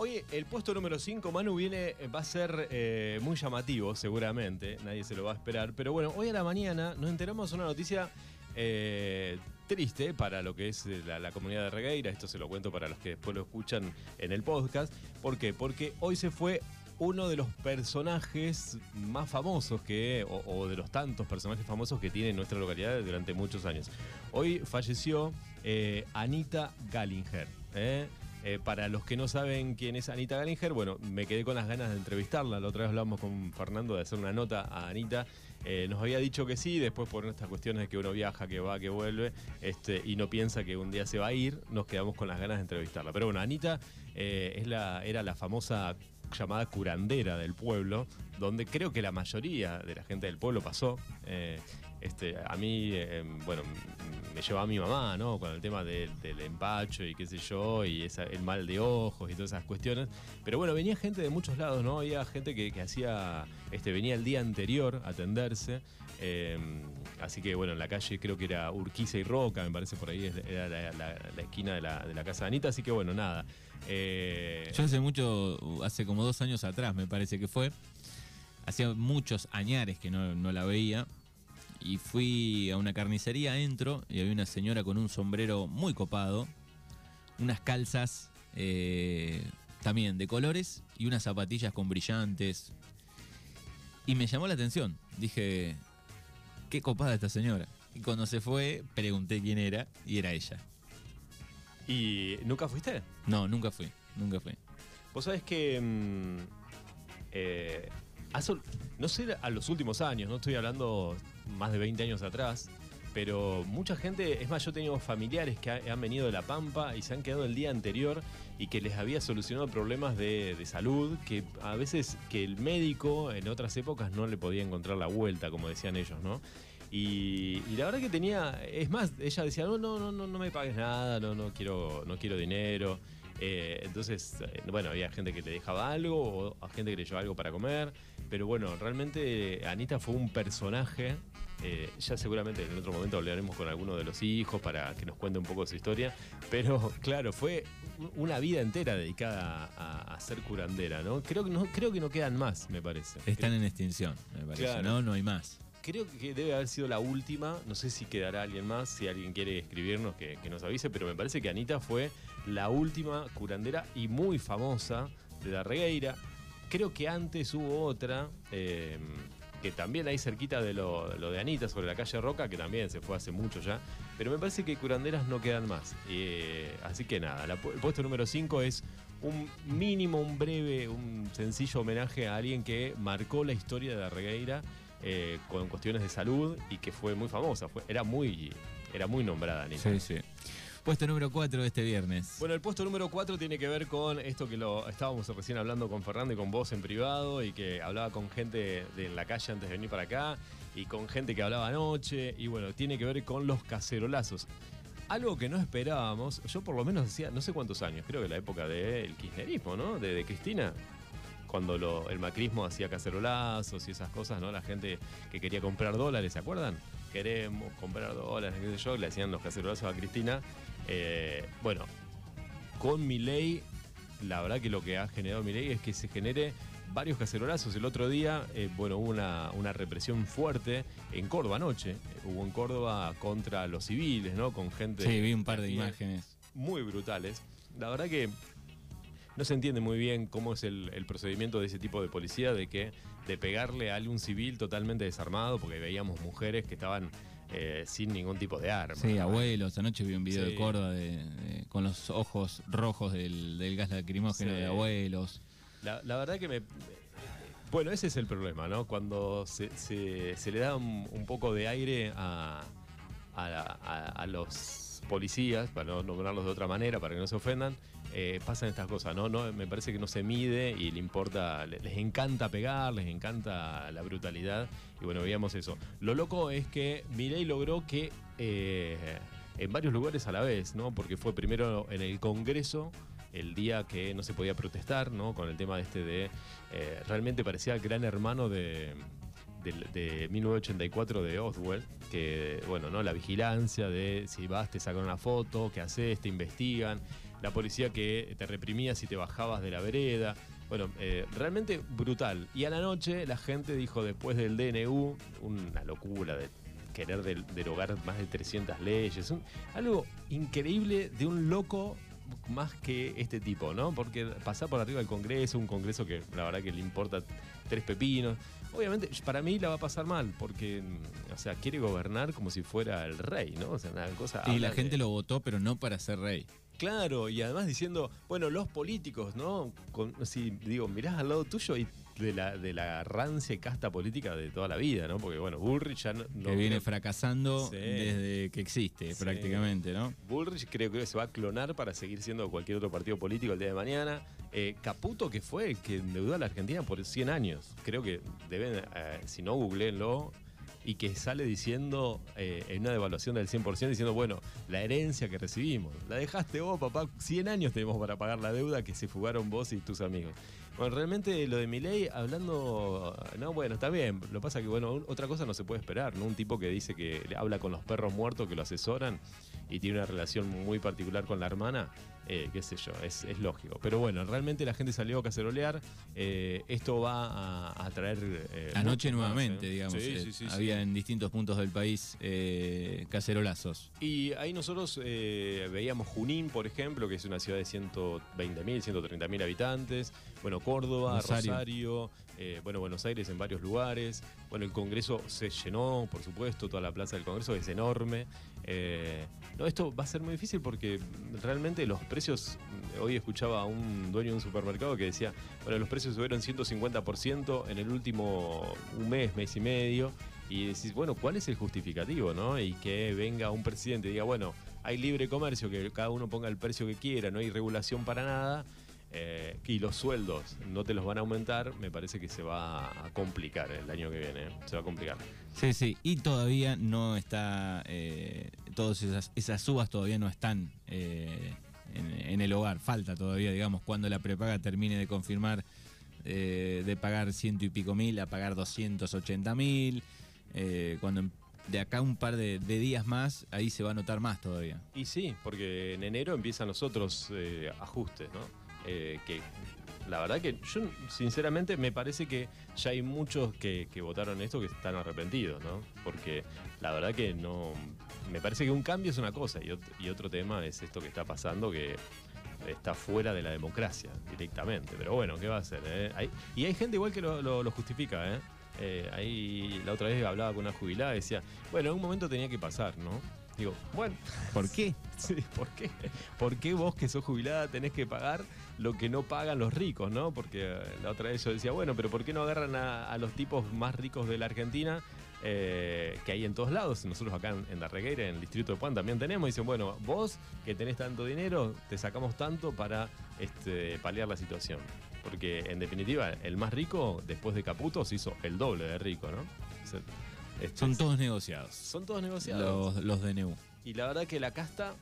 Hoy el puesto número 5, Manu, viene, va a ser eh, muy llamativo, seguramente. Nadie se lo va a esperar. Pero bueno, hoy a la mañana nos enteramos de una noticia eh, triste para lo que es la, comunidad de Regueira. Esto se lo cuento para los que después lo escuchan en el podcast. ¿Por qué? Porque hoy se fue uno de los personajes más famosos que, o, de los tantos personajes famosos que tiene nuestra localidad durante muchos años. Hoy falleció eh, Anita Gallinger. ¿eh? Eh, para los que no saben quién es Anita Gallinger, bueno, me quedé con las ganas de entrevistarla. La otra vez hablamos con Fernando de hacer una nota a Anita. Eh, nos había dicho que sí, después por estas cuestiones de que uno viaja, que va, que vuelve, este, y no piensa que un día se va a ir, nos quedamos con las ganas de entrevistarla. Pero bueno, Anita eh, es la, era la famosa llamada curandera del pueblo, donde creo que la mayoría de la gente del pueblo pasó. Este, a mí, eh, bueno, me llevaba mi mamá, ¿no? Con el tema de- del empacho y qué sé yo, y el mal de ojos y todas esas cuestiones. Pero bueno, venía gente de muchos lados, ¿no? Había gente que, hacía, este, venía el día anterior a atenderse. eh, así que bueno, en la calle creo que era Urquiza y Roca, me parece por ahí era la esquina de la, de la casa de Anita. Así que bueno, nada. Eh, Yo hace mucho, hace como dos años atrás me parece que fue, hacía muchos añares que no, no la veía y fui a una carnicería, entro y había una señora con un sombrero muy copado, unas calzas eh, también de colores y unas zapatillas con brillantes. Y me llamó la atención, dije, qué copada esta señora. Y cuando se fue, pregunté quién era y era ella. ¿Y nunca fuiste? No, nunca fui, nunca fui. Vos sabés que. mm, eh, no sé a los últimos años, no estoy hablando más de 20 años atrás, pero mucha gente, es más, yo he tenido familiares que ha- han venido de La Pampa y se han quedado el día anterior y que les había solucionado problemas de, de salud que a veces que el médico en otras épocas no le podía encontrar la vuelta, como decían ellos, ¿no? Y, y la verdad que tenía, es más, ella decía, no, no, no, no me pagues nada, no, no quiero, no quiero dinero. Eh, entonces, eh, bueno, había gente que le dejaba algo o a gente que le llevaba algo para comer. Pero bueno, realmente Anita fue un personaje. eh, ya seguramente en otro momento hablaremos con alguno de los hijos para que nos cuente un poco su historia. Pero claro, fue una vida entera dedicada a, a ser curandera, ¿no? Creo que no, creo que no quedan más, me parece. Están en extinción, me parece. Claro. No, no hay más. Creo que debe haber sido la última. No sé si quedará alguien más. Si alguien quiere escribirnos, que, nos avise. Pero me parece que Anita fue la última curandera y muy famosa de la regueira. Creo que antes hubo otra. eh, que también ahí cerquita de lo, de Anita, sobre la calle Roca, que también se fue hace mucho ya. Pero me parece que curanderas no quedan más. Eh, así que nada, el puesto número 5 es un mínimo, un breve, un sencillo homenaje a alguien que marcó la historia de la regueira eh, con cuestiones de salud y que fue muy famosa. Fue, era, muy, era muy nombrada, Anita. Sí, sí. Puesto número 4 de este viernes. Bueno, el puesto número 4 tiene que ver con esto que lo estábamos recién hablando con Fernando y con vos en privado y que hablaba con gente de la calle antes de venir para acá y con gente que hablaba anoche y bueno, tiene que ver con los cacerolazos. Algo que no esperábamos, yo por lo menos decía, no sé cuántos años, creo que la época del kirchnerismo, ¿no? De, de Cristina, cuando lo- el macrismo hacía cacerolazos y esas cosas, ¿no? La gente que quería comprar dólares, ¿se acuerdan? Queremos comprar dólares, qué sé yo, le hacían los cacerolazos a Cristina. Eh, bueno, con mi ley, la verdad que lo que ha generado mi ley es que se genere varios cacerolazos. El otro día, eh, bueno, hubo una, una represión fuerte en Córdoba anoche. Eh, Hubo en Córdoba contra los civiles, ¿no? Con gente. Sí, vi un par de imágenes. Muy brutales. La verdad que no se entiende muy bien cómo es el, el procedimiento de ese tipo de policía, de que de pegarle a algún civil totalmente desarmado, porque veíamos mujeres que estaban eh, sin ningún tipo de arma. Sí, abuelos. Anoche vi un video Sí. de Córdoba de- de- con los ojos rojos del, del gas lacrimógeno Sí. de abuelos. La, la verdad que me. Bueno, ese es el problema, ¿no? Cuando se, se- se le da un, un poco de aire a, a, a- a los policías, para no nombrarlos de otra manera, para que no se ofendan, eh, pasan estas cosas, ¿no? no Me parece que no se mide y le importa, le- les encanta pegar, les encanta la brutalidad. Y bueno, veíamos eso. Lo loco es que Milei logró que. eh, en varios lugares a la vez, ¿no? Porque fue primero en el Congreso, el día que no se podía protestar, ¿no? Con el tema este de. eh, realmente parecía el gran hermano de, de, de 1984 de Oswald, que, bueno, ¿no? La vigilancia de si vas, te sacan una foto, qué haces, te investigan. La policía que te reprimía si te bajabas de la vereda. Bueno, eh, realmente brutal. Y a la noche la gente dijo después del DNU, una locura de querer derogar más de 300 leyes, algo increíble de un loco más que este tipo, ¿no? Porque pasar por arriba del Congreso, un Congreso que la verdad que le importa tres pepinos. Obviamente, para mí la va a pasar mal, porque, mm, o sea, quiere gobernar como si fuera el rey, ¿no? O sea, una cosa. Y la gente lo votó, pero no para ser rey. Claro, y además diciendo, bueno, los políticos, ¿no? si digo, mirás al lado tuyo y de la, de la rancia casta política de toda la vida, ¿no? Porque, bueno, Bullrich ya no. que viene fracasando desde que existe, prácticamente, ¿no? Bullrich creo que se va a clonar para seguir siendo cualquier otro partido político el día de mañana. Eh, Caputo, que fue el que endeudó a la Argentina por 100 años. Creo que deben, eh, si no, googleenlo y que sale diciendo eh, en una devaluación del 100%, diciendo, bueno, la herencia que recibimos, la dejaste vos, papá, 100 años tenemos para pagar la deuda que se fugaron vos y tus amigos. Bueno, realmente lo de mi ley, hablando, no, bueno, está bien, lo pasa que, bueno, otra cosa no se puede esperar, ¿no? Un tipo que dice que habla con los perros muertos que lo asesoran y tiene una relación muy particular con la hermana, eh, qué sé yo, es, lógico. Pero bueno, realmente la gente salió a cacerolear. Eh, esto va a, traer. Eh, Anoche nuevamente, digamos. había en distintos puntos del país cacerolazos. Y ahí nosotros veíamos Junín, por ejemplo, que es una ciudad de 120.000, 130.000 habitantes. Bueno, Córdoba, Rosario, bueno, Buenos Aires en varios lugares. Bueno, el Congreso se llenó, por supuesto, toda la plaza del Congreso es enorme. No, esto va a ser muy difícil porque realmente los precios precios, hoy escuchaba a un dueño de un supermercado que decía, bueno, los precios subieron 150% en el último un mes, mes y medio, y decís, bueno, ¿cuál es el justificativo, no? Y que venga un presidente y diga, bueno, hay libre comercio, que cada uno ponga el precio que quiera, no hay regulación para nada, eh, y los sueldos no te los van a aumentar, me parece que se va a complicar el año que viene. Se va a complicar. Sí, sí, y todavía no está, eh, todas esas, esas subas todavía no están eh, en, el hogar. Falta todavía, digamos, cuando la prepaga termine de confirmar eh, de pagar ciento y pico mil a pagar 280 mil. Eh, cuando de acá un par de, días más, ahí se va a notar más todavía. Y sí, porque en enero empiezan los otros eh, ajustes, ¿no? Que la verdad que yo, sinceramente, me parece que ya hay muchos que, votaron esto que están arrepentidos, ¿no? Porque la verdad que no me parece que un cambio es una cosa y, otro tema es esto que está pasando que está fuera de la democracia directamente. Pero bueno, ¿qué va a hacer? Eh? y hay gente igual que lo, justifica. ¿eh? ¿eh? ahí la otra vez hablaba con una jubilada y decía, bueno, en un momento tenía que pasar, ¿no? Digo, bueno, ¿por qué? sí, ¿por qué? ¿Por qué vos que sos jubilada tenés que pagar lo que no pagan los ricos, ¿no? Porque la otra vez yo decía, bueno, pero ¿por qué no agarran a los tipos más ricos de la Argentina eh, que hay en todos lados. Nosotros acá en, en Darregueira, en el distrito de Puan, también tenemos. Dicen, bueno, vos que tenés tanto dinero, te sacamos tanto para este, paliar la situación. Porque en definitiva, el más rico, después de Caputo, se hizo el doble de rico, ¿no? Este, son todos negociados. Son todos negociados. Los, los DNU. Y la verdad que la casta.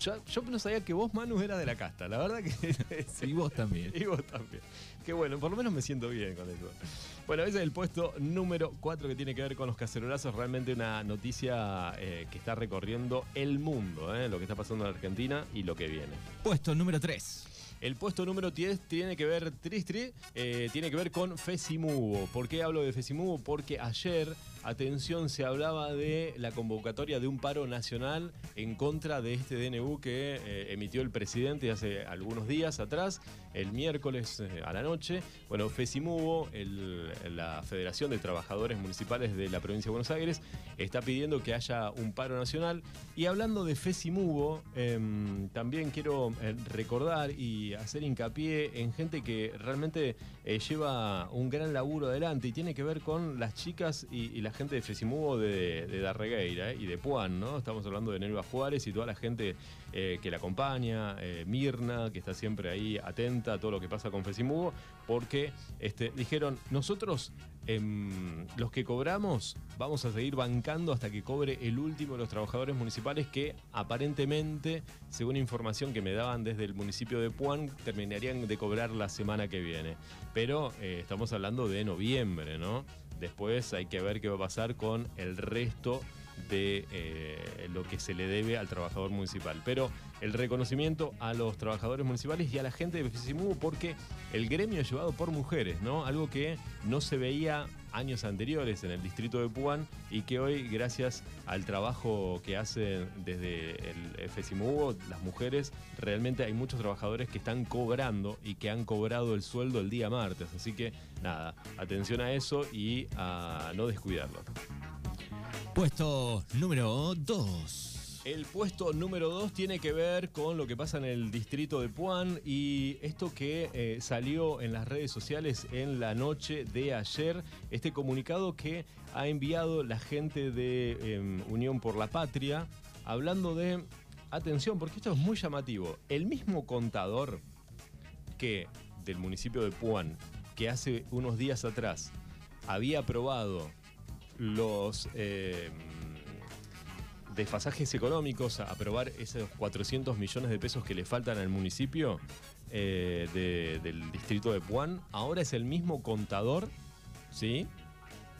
yo, no sabía que vos, Manu, eras de la casta. La verdad que. y vos también. Y vos también. Qué bueno, por lo menos me siento bien con eso. Bueno, ese es el puesto número 4 que tiene que ver con los cacerolazos. Realmente una noticia eh, que está recorriendo el mundo, eh, lo que está pasando en Argentina y lo que viene. Puesto número 3. El puesto número 10 tiene que ver, Tristri, eh, tiene que ver con Fesimubo. ¿Por qué hablo de Fesimubo? Porque ayer, atención, se hablaba de la convocatoria de un paro nacional en contra de este DNU que eh, emitió el presidente hace algunos días atrás, el miércoles eh, a la noche. Bueno, Fesimubo, la Federación de Trabajadores Municipales de la Provincia de Buenos Aires, está pidiendo que haya un paro nacional. Y hablando de Fesimubo, em, también quiero recordar y hacer hincapié en gente que realmente eh, lleva un gran laburo adelante y tiene que ver con las chicas y, la gente de Fesimubo de, de Darregueira eh, y de Puan, ¿no? Estamos hablando de Nelva Juárez y toda la gente eh, que la acompaña, Mirna, que está siempre ahí atenta a todo lo que pasa con Fesimubo, porque este, dijeron, nosotros Em, los que cobramos vamos a seguir bancando hasta que cobre el último de los trabajadores municipales que aparentemente, según información que me daban desde el municipio de Puan, terminarían de cobrar la semana que viene. Pero eh, estamos hablando de noviembre, ¿no? Después hay que ver qué va a pasar con el resto de eh, lo que se le debe al trabajador municipal. Pero el reconocimiento a los trabajadores municipales y a la gente de FESIMUGO porque el gremio es llevado por mujeres, ¿no? Algo que no se veía años anteriores en el distrito de Puan y que hoy, gracias al trabajo que hacen desde el FESIMUGO, las mujeres, realmente hay muchos trabajadores que están cobrando y que han cobrado el sueldo el día martes. Así que nada, atención a eso y a no descuidarlo. Puesto número 2. El puesto número 2 tiene que ver con lo que pasa en el distrito de Puan y esto que eh, salió en las redes sociales en la noche de ayer, este comunicado que ha enviado la gente de em, Unión por la Patria, hablando de, atención, porque esto es muy llamativo, el mismo contador que del municipio de Puan, que hace unos días atrás había aprobado los... Em, desfasajes económicos, a aprobar esos 400 millones de pesos que le faltan al municipio eh, del distrito de Puan, ahora es el mismo contador, ¿sí?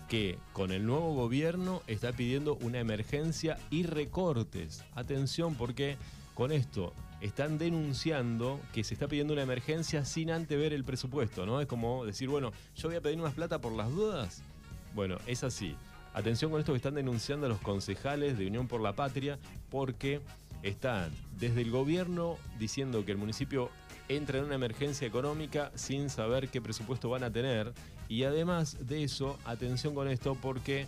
que con el nuevo gobierno está pidiendo una emergencia y recortes. Atención porque con esto están denunciando que se está pidiendo una emergencia sin antes ver el presupuesto, ¿no? Es como decir, bueno, yo voy a pedir más plata por las dudas. Bueno, es así. Atención con esto que están denunciando a los concejales de Unión por la Patria porque están desde el gobierno diciendo que el municipio entra en una emergencia económica sin saber qué presupuesto van a tener y además de eso, atención con esto porque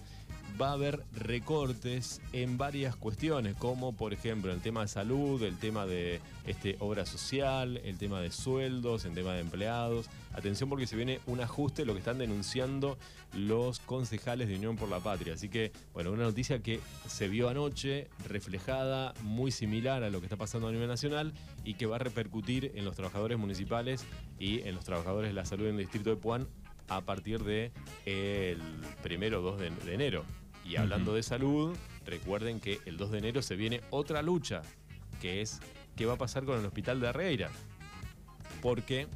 va a haber recortes en varias cuestiones, como por ejemplo el tema de salud, el tema de este, obra social, el tema de sueldos, el tema de empleados. Atención porque se viene un ajuste, lo que están denunciando los concejales de Unión por la Patria. Así que, bueno, una noticia que se vio anoche, reflejada, muy similar a lo que está pasando a nivel nacional y que va a repercutir en los trabajadores municipales y en los trabajadores de la salud en el distrito de Puan a partir de el primero 2 de enero. Y hablando de salud, recuerden que el 2 de enero se viene otra lucha, que es qué va a pasar con el hospital de Arreira. Porque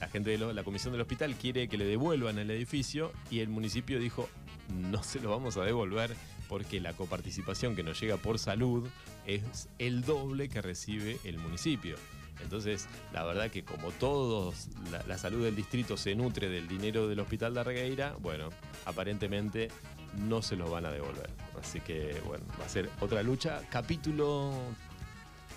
la gente de la comisión del hospital quiere que le devuelvan el edificio y el municipio dijo, no se lo vamos a devolver porque la coparticipación que nos llega por salud es el doble que recibe el municipio. Entonces, la verdad que como todos, la, salud del distrito se nutre del dinero del hospital de Arregueira, bueno, aparentemente no se los van a devolver. Así que, bueno, va a ser otra lucha. Capítulo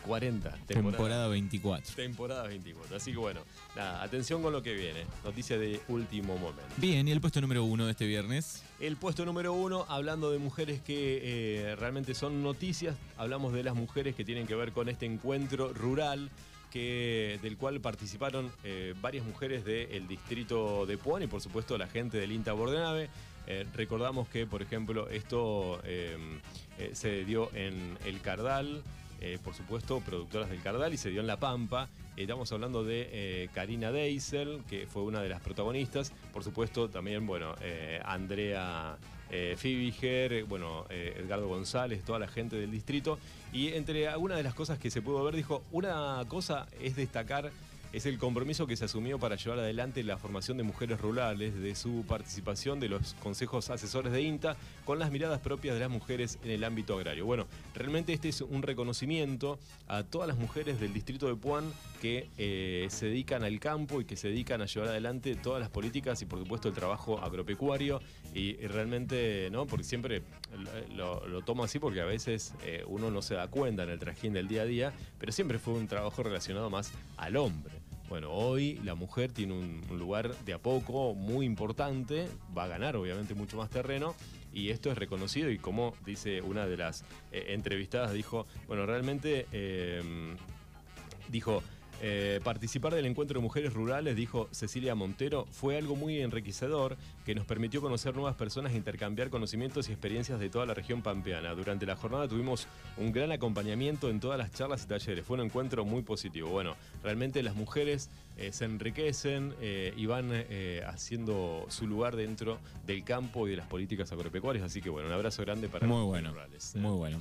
40. Temporada, 24. Temporada 24. Así que bueno, nada, atención con lo que viene. Noticia de último momento. Bien, ¿y el puesto número uno de este viernes? El puesto número uno, hablando de mujeres que eh, realmente son noticias, hablamos de las mujeres que tienen que ver con este encuentro rural del cual participaron eh, varias mujeres del distrito de Puan y por supuesto la gente del INTA Bordenave. Eh, recordamos que, por ejemplo, esto eh, se dio en El Cardal, por supuesto, productoras del Cardal, y se dio en La Pampa. Estamos hablando de Karina Deisel, que fue una de las protagonistas. Por supuesto, también, bueno, Andrea eh, Fibiger, bueno, eh, Edgardo González, toda la gente del distrito. Y entre algunas de las cosas que se pudo ver, dijo, una cosa es destacar es el compromiso que se asumió para llevar adelante la formación de mujeres rurales, de su participación de los consejos asesores de INTA, con las miradas propias de las mujeres en el ámbito agrario. Bueno, realmente este es un reconocimiento a todas las mujeres del distrito de Puan que eh, se dedican al campo y que se dedican a llevar adelante todas las políticas y por supuesto el trabajo agropecuario y, realmente, ¿no? Porque siempre lo, tomo así porque a veces eh, uno no se da cuenta en el trajín del día a día, pero siempre fue un trabajo relacionado más al hombre. Bueno, hoy la mujer tiene un, lugar de a poco muy importante, va a ganar obviamente mucho más terreno y esto es reconocido y como dice una de las eh, entrevistadas, dijo, bueno, realmente eh, dijo, eh, participar del encuentro de mujeres rurales, dijo Cecilia Montero, fue algo muy enriquecedor que nos permitió conocer nuevas personas e intercambiar conocimientos y experiencias de toda la región pampeana. Durante la jornada tuvimos un gran acompañamiento en todas las charlas y talleres. Fue un encuentro muy positivo. Bueno, realmente las mujeres eh, se enriquecen eh, y van haciendo su lugar dentro del campo y de las políticas agropecuarias. Así que bueno, un abrazo grande para muy bueno, rurales. Muy bueno.